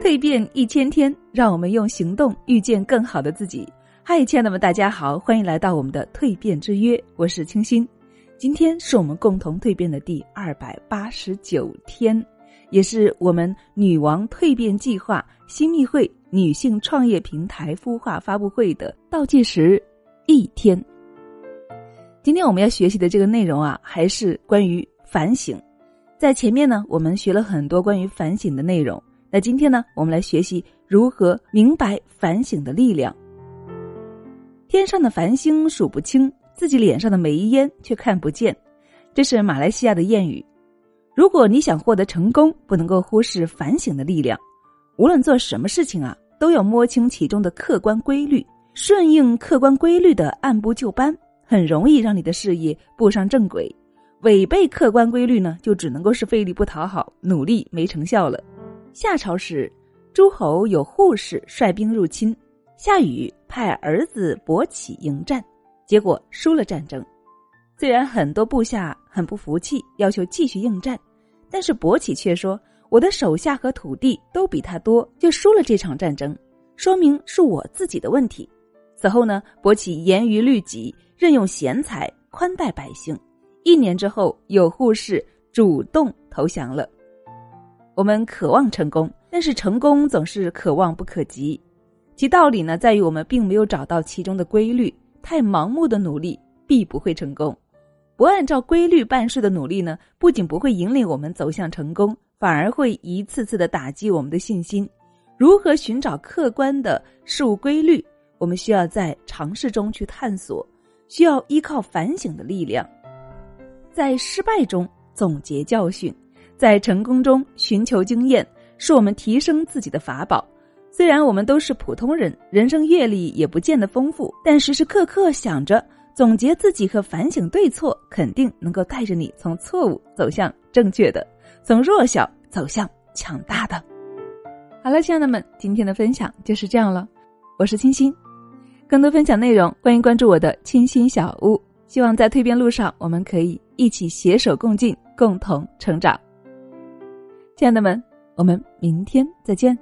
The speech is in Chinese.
蜕变一千天，让我们用行动遇见更好的自己。嗨，亲爱的们，大家好，欢迎来到我们的蜕变之约，我是清新。今天是我们共同蜕变的第二百八十九天，也是我们女王蜕变计划新密会女性创业平台孵化发布会的倒计时一天。今天我们要学习的这个内容啊，还是关于反省。在前面呢，我们学了很多关于反省的内容。那今天呢，我们来学习如何明白反省的力量。天上的繁星数不清，自己脸上的煤烟却看不见，这是马来西亚的谚语。如果你想获得成功，不能够忽视反省的力量。无论做什么事情啊，都要摸清其中的客观规律，顺应客观规律的按部就班，很容易让你的事业步上正轨。违背客观规律呢，就只能够是费力不讨好，努力没成效了。夏朝时，诸侯有护士率兵入侵，夏禹派儿子伯起迎战，结果输了战争。虽然很多部下很不服气，要求继续应战，但是伯起却说：“我的手下和土地都比他多，就输了这场战争，说明是我自己的问题。”此后呢，伯起严于律己，任用贤才，宽待百姓。一年之后，有护士主动投降了。我们渴望成功，但是成功总是可望不可及。其道理呢，在于我们并没有找到其中的规律。太盲目的努力必不会成功，不按照规律办事的努力呢，不仅不会引领我们走向成功，反而会一次次的打击我们的信心。如何寻找客观的事物规律？我们需要在尝试中去探索，需要依靠反省的力量。在失败中总结教训，在成功中寻求经验，是我们提升自己的法宝。虽然我们都是普通人，人生阅历也不见得丰富，但时时刻刻想着总结自己和反省对错，肯定能够带着你从错误走向正确的，从弱小走向强大的。好了，亲爱的们，今天的分享就是这样了。我是清新，更多分享内容，欢迎关注我的清新小屋。希望在蜕变路上，我们可以一起携手共进，共同成长。亲爱的们，我们明天再见。